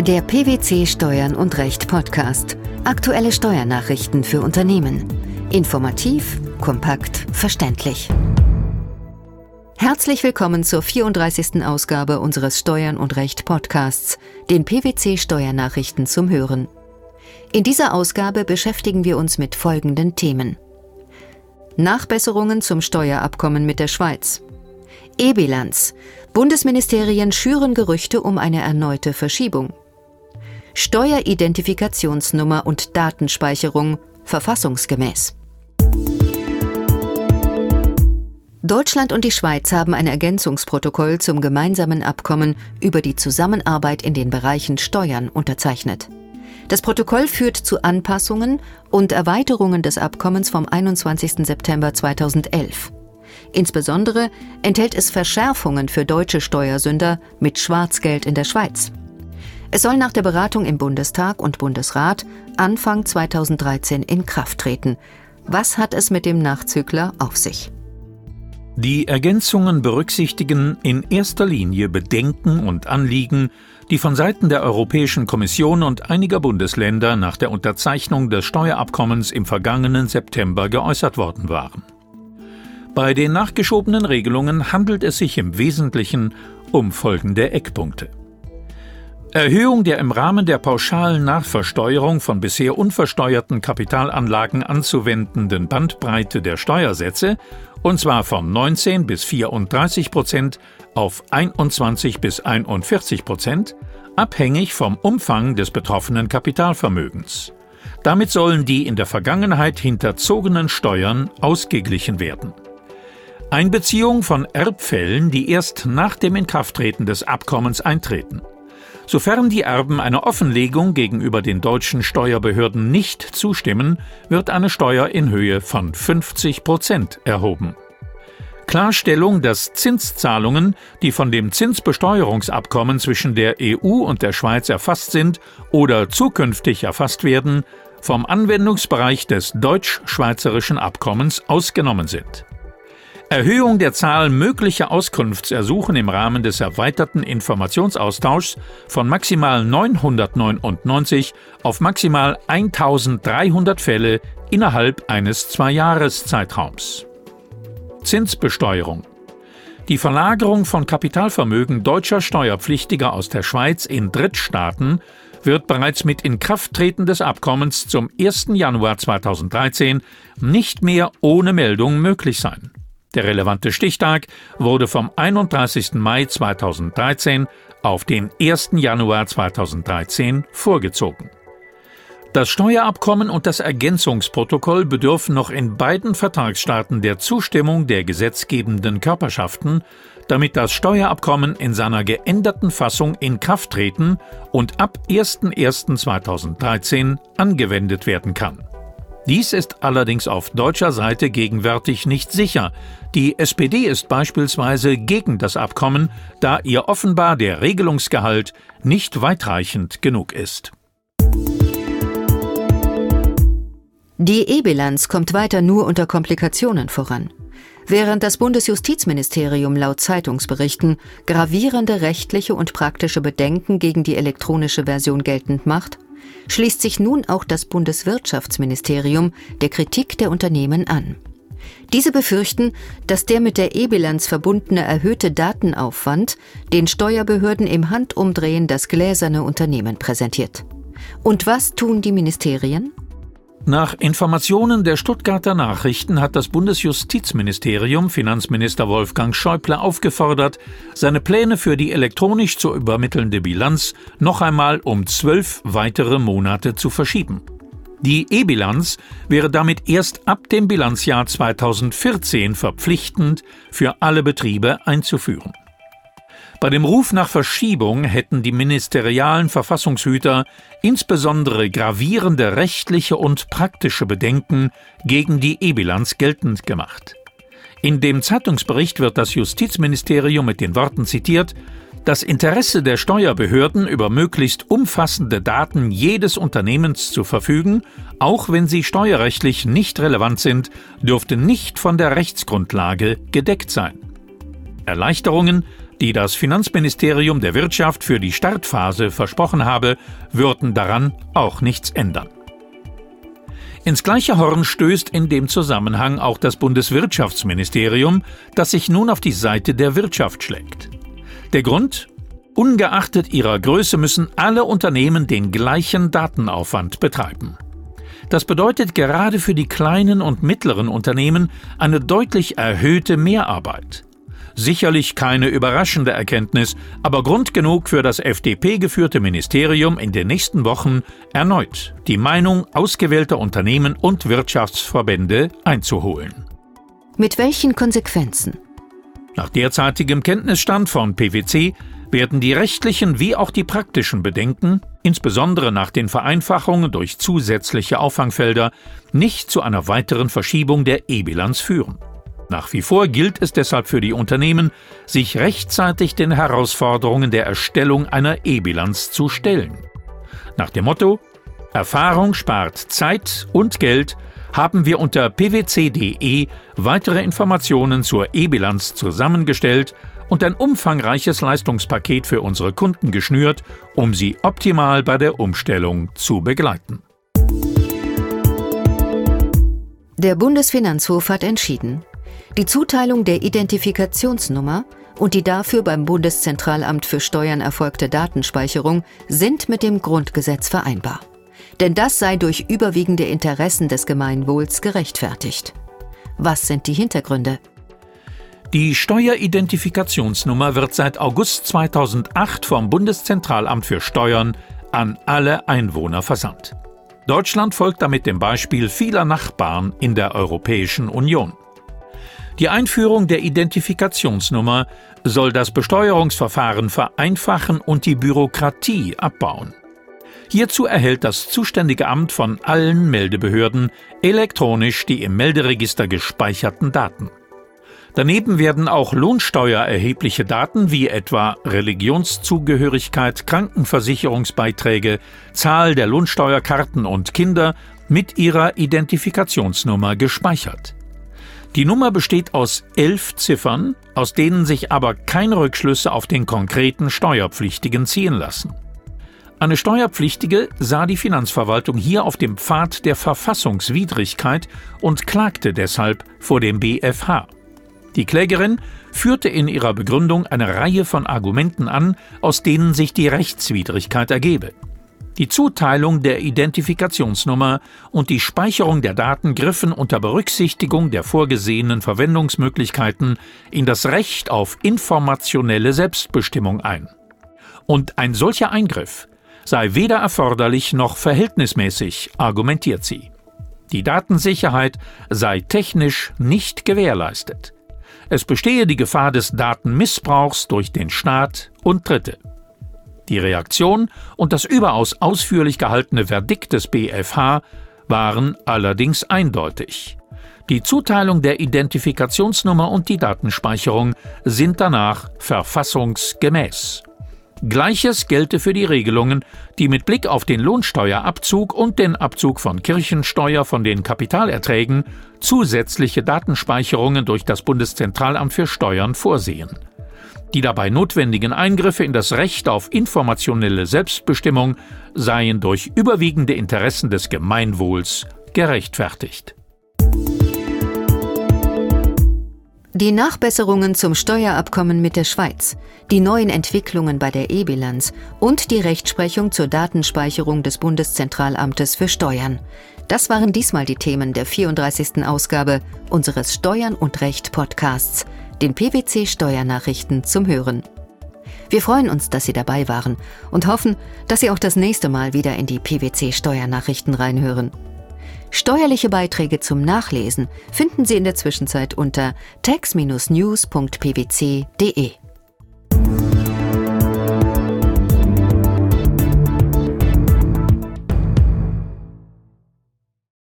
Der PwC Steuern und Recht Podcast. Aktuelle Steuernachrichten für Unternehmen. Informativ, kompakt, verständlich. Herzlich willkommen zur 34. Ausgabe unseres Steuern und Recht Podcasts, den PwC Steuernachrichten zum Hören. In dieser Ausgabe beschäftigen wir uns mit folgenden Themen. Nachbesserungen zum Steuerabkommen mit der Schweiz. E-Bilanz. Bundesministerien schüren Gerüchte um eine erneute Verschiebung. Steueridentifikationsnummer und Datenspeicherung verfassungsgemäß. Deutschland und die Schweiz haben ein Ergänzungsprotokoll zum gemeinsamen Abkommen über die Zusammenarbeit in den Bereichen Steuern unterzeichnet. Das Protokoll führt zu Anpassungen und Erweiterungen des Abkommens vom 21. September 2011. Insbesondere enthält es Verschärfungen für deutsche Steuersünder mit Schwarzgeld in der Schweiz. Es soll nach der Beratung im Bundestag und Bundesrat Anfang 2013 in Kraft treten. Was hat es mit dem Nachzügler auf sich? Die Ergänzungen berücksichtigen in erster Linie Bedenken und Anliegen, die von Seiten der Europäischen Kommission und einiger Bundesländer nach der Unterzeichnung des Steuerabkommens im vergangenen September geäußert worden waren. Bei den nachgeschobenen Regelungen handelt es sich im Wesentlichen um folgende Eckpunkte. Erhöhung der im Rahmen der pauschalen Nachversteuerung von bisher unversteuerten Kapitalanlagen anzuwendenden Bandbreite der Steuersätze, und zwar von 19 bis 34 Prozent auf 21 bis 41 Prozent, abhängig vom Umfang des betroffenen Kapitalvermögens. Damit sollen die in der Vergangenheit hinterzogenen Steuern ausgeglichen werden. Einbeziehung von Erbfällen, die erst nach dem Inkrafttreten des Abkommens eintreten. Sofern die Erben einer Offenlegung gegenüber den deutschen Steuerbehörden nicht zustimmen, wird eine Steuer in Höhe von 50 Prozent erhoben. Klarstellung, dass Zinszahlungen, die von dem Zinsbesteuerungsabkommen zwischen der EU und der Schweiz erfasst sind oder zukünftig erfasst werden, vom Anwendungsbereich des deutsch-schweizerischen Abkommens ausgenommen sind. Erhöhung der Zahl möglicher Auskunftsersuchen im Rahmen des erweiterten Informationsaustauschs von maximal 999 auf maximal 1300 Fälle innerhalb eines Zwei-Jahres-Zeitraums. Zinsbesteuerung die Verlagerung von Kapitalvermögen deutscher Steuerpflichtiger aus der Schweiz in Drittstaaten wird bereits mit Inkrafttreten des Abkommens zum 1. Januar 2013 nicht mehr ohne Meldung möglich sein. Der relevante Stichtag wurde vom 31. Mai 2013 auf den 1. Januar 2013 vorgezogen. Das Steuerabkommen und das Ergänzungsprotokoll bedürfen noch in beiden Vertragsstaaten der Zustimmung der gesetzgebenden Körperschaften, damit das Steuerabkommen in seiner geänderten Fassung in Kraft treten und ab 01.01.2013 angewendet werden kann. Dies ist allerdings auf deutscher Seite gegenwärtig nicht sicher. Die SPD ist beispielsweise gegen das Abkommen, da ihr offenbar der Regelungsgehalt nicht weitreichend genug ist. Die E-Bilanz kommt weiter nur unter Komplikationen voran. Während das Bundesjustizministerium laut Zeitungsberichten gravierende rechtliche und praktische Bedenken gegen die elektronische Version geltend macht, schließt sich nun auch das Bundeswirtschaftsministerium der Kritik der Unternehmen an. Diese befürchten, dass der mit der E-Bilanz verbundene erhöhte Datenaufwand den Steuerbehörden im Handumdrehen das gläserne Unternehmen präsentiert. Und was tun die Ministerien? Nach Informationen der Stuttgarter Nachrichten hat das Bundesjustizministerium Finanzminister Wolfgang Schäuble aufgefordert, seine Pläne für die elektronisch zu übermittelnde Bilanz noch einmal um zwölf weitere Monate zu verschieben. Die E-Bilanz wäre damit erst ab dem Bilanzjahr 2014 verpflichtend für alle Betriebe einzuführen. Bei dem Ruf nach Verschiebung hätten die ministerialen Verfassungshüter insbesondere gravierende rechtliche und praktische Bedenken gegen die E-Bilanz geltend gemacht. In dem Zeitungsbericht wird das Justizministerium mit den Worten zitiert, das Interesse der Steuerbehörden, über möglichst umfassende Daten jedes Unternehmens zu verfügen, auch wenn sie steuerrechtlich nicht relevant sind, dürfte nicht von der Rechtsgrundlage gedeckt sein. Erleichterungen die das Finanzministerium der Wirtschaft für die Startphase versprochen habe, würden daran auch nichts ändern. Ins gleiche Horn stößt in dem Zusammenhang auch das Bundeswirtschaftsministerium, das sich nun auf die Seite der Wirtschaft schlägt. Der Grund? Ungeachtet ihrer Größe müssen alle Unternehmen den gleichen Datenaufwand betreiben. Das bedeutet gerade für die kleinen und mittleren Unternehmen eine deutlich erhöhte Mehrarbeit. Sicherlich keine überraschende Erkenntnis, aber Grund genug für das FDP-geführte Ministerium in den nächsten Wochen erneut die Meinung ausgewählter Unternehmen und Wirtschaftsverbände einzuholen. Mit welchen Konsequenzen? Nach derzeitigem Kenntnisstand von PwC werden die rechtlichen wie auch die praktischen Bedenken, insbesondere nach den Vereinfachungen durch zusätzliche Auffangfelder, nicht zu einer weiteren Verschiebung der E-Bilanz führen. Nach wie vor gilt es deshalb für die Unternehmen, sich rechtzeitig den Herausforderungen der Erstellung einer E-Bilanz zu stellen. Nach dem Motto Erfahrung spart Zeit und Geld haben wir unter pwc.de weitere Informationen zur E-Bilanz zusammengestellt und ein umfangreiches Leistungspaket für unsere Kunden geschnürt, um sie optimal bei der Umstellung zu begleiten. Der Bundesfinanzhof hat entschieden, die Zuteilung der Identifikationsnummer und die dafür beim Bundeszentralamt für Steuern erfolgte Datenspeicherung sind mit dem Grundgesetz vereinbar. Denn das sei durch überwiegende Interessen des Gemeinwohls gerechtfertigt. Was sind die Hintergründe? Die Steueridentifikationsnummer wird seit August 2008 vom Bundeszentralamt für Steuern an alle Einwohner versandt. Deutschland folgt damit dem Beispiel vieler Nachbarn in der Europäischen Union. Die Einführung der Identifikationsnummer soll das Besteuerungsverfahren vereinfachen und die Bürokratie abbauen. Hierzu erhält das zuständige Amt von allen Meldebehörden elektronisch die im Melderegister gespeicherten Daten. Daneben werden auch lohnsteuererhebliche Daten wie etwa Religionszugehörigkeit, Krankenversicherungsbeiträge, Zahl der Lohnsteuerkarten und Kinder mit ihrer Identifikationsnummer gespeichert. Die Nummer besteht aus elf Ziffern, aus denen sich aber keine Rückschlüsse auf den konkreten Steuerpflichtigen ziehen lassen. Eine Steuerpflichtige sah die Finanzverwaltung hier auf dem Pfad der Verfassungswidrigkeit und klagte deshalb vor dem BfH. Die Klägerin führte in ihrer Begründung eine Reihe von Argumenten an, aus denen sich die Rechtswidrigkeit ergebe. Die Zuteilung der Identifikationsnummer und die Speicherung der Daten griffen unter Berücksichtigung der vorgesehenen Verwendungsmöglichkeiten in das Recht auf informationelle Selbstbestimmung ein. Und ein solcher Eingriff sei weder erforderlich noch verhältnismäßig, argumentiert sie. Die Datensicherheit sei technisch nicht gewährleistet. Es bestehe die Gefahr des Datenmissbrauchs durch den Staat und Dritte. Die Reaktion und das überaus ausführlich gehaltene Verdikt des BfH waren allerdings eindeutig. Die Zuteilung der Identifikationsnummer und die Datenspeicherung sind danach verfassungsgemäß. Gleiches gelte für die Regelungen, die mit Blick auf den Lohnsteuerabzug und den Abzug von Kirchensteuer von den Kapitalerträgen zusätzliche Datenspeicherungen durch das Bundeszentralamt für Steuern vorsehen. Die dabei notwendigen Eingriffe in das Recht auf informationelle Selbstbestimmung seien durch überwiegende Interessen des Gemeinwohls gerechtfertigt. Die Nachbesserungen zum Steuerabkommen mit der Schweiz, die neuen Entwicklungen bei der E-Bilanz und die Rechtsprechung zur Datenspeicherung des Bundeszentralamtes für Steuern. Das waren diesmal die Themen der 34. Ausgabe unseres Steuern und Recht Podcasts – den PwC Steuernachrichten zum Hören. Wir freuen uns, dass Sie dabei waren und hoffen, dass Sie auch das nächste Mal wieder in die PwC Steuernachrichten reinhören. Steuerliche Beiträge zum Nachlesen finden Sie in der Zwischenzeit unter tax-news.pwc.de.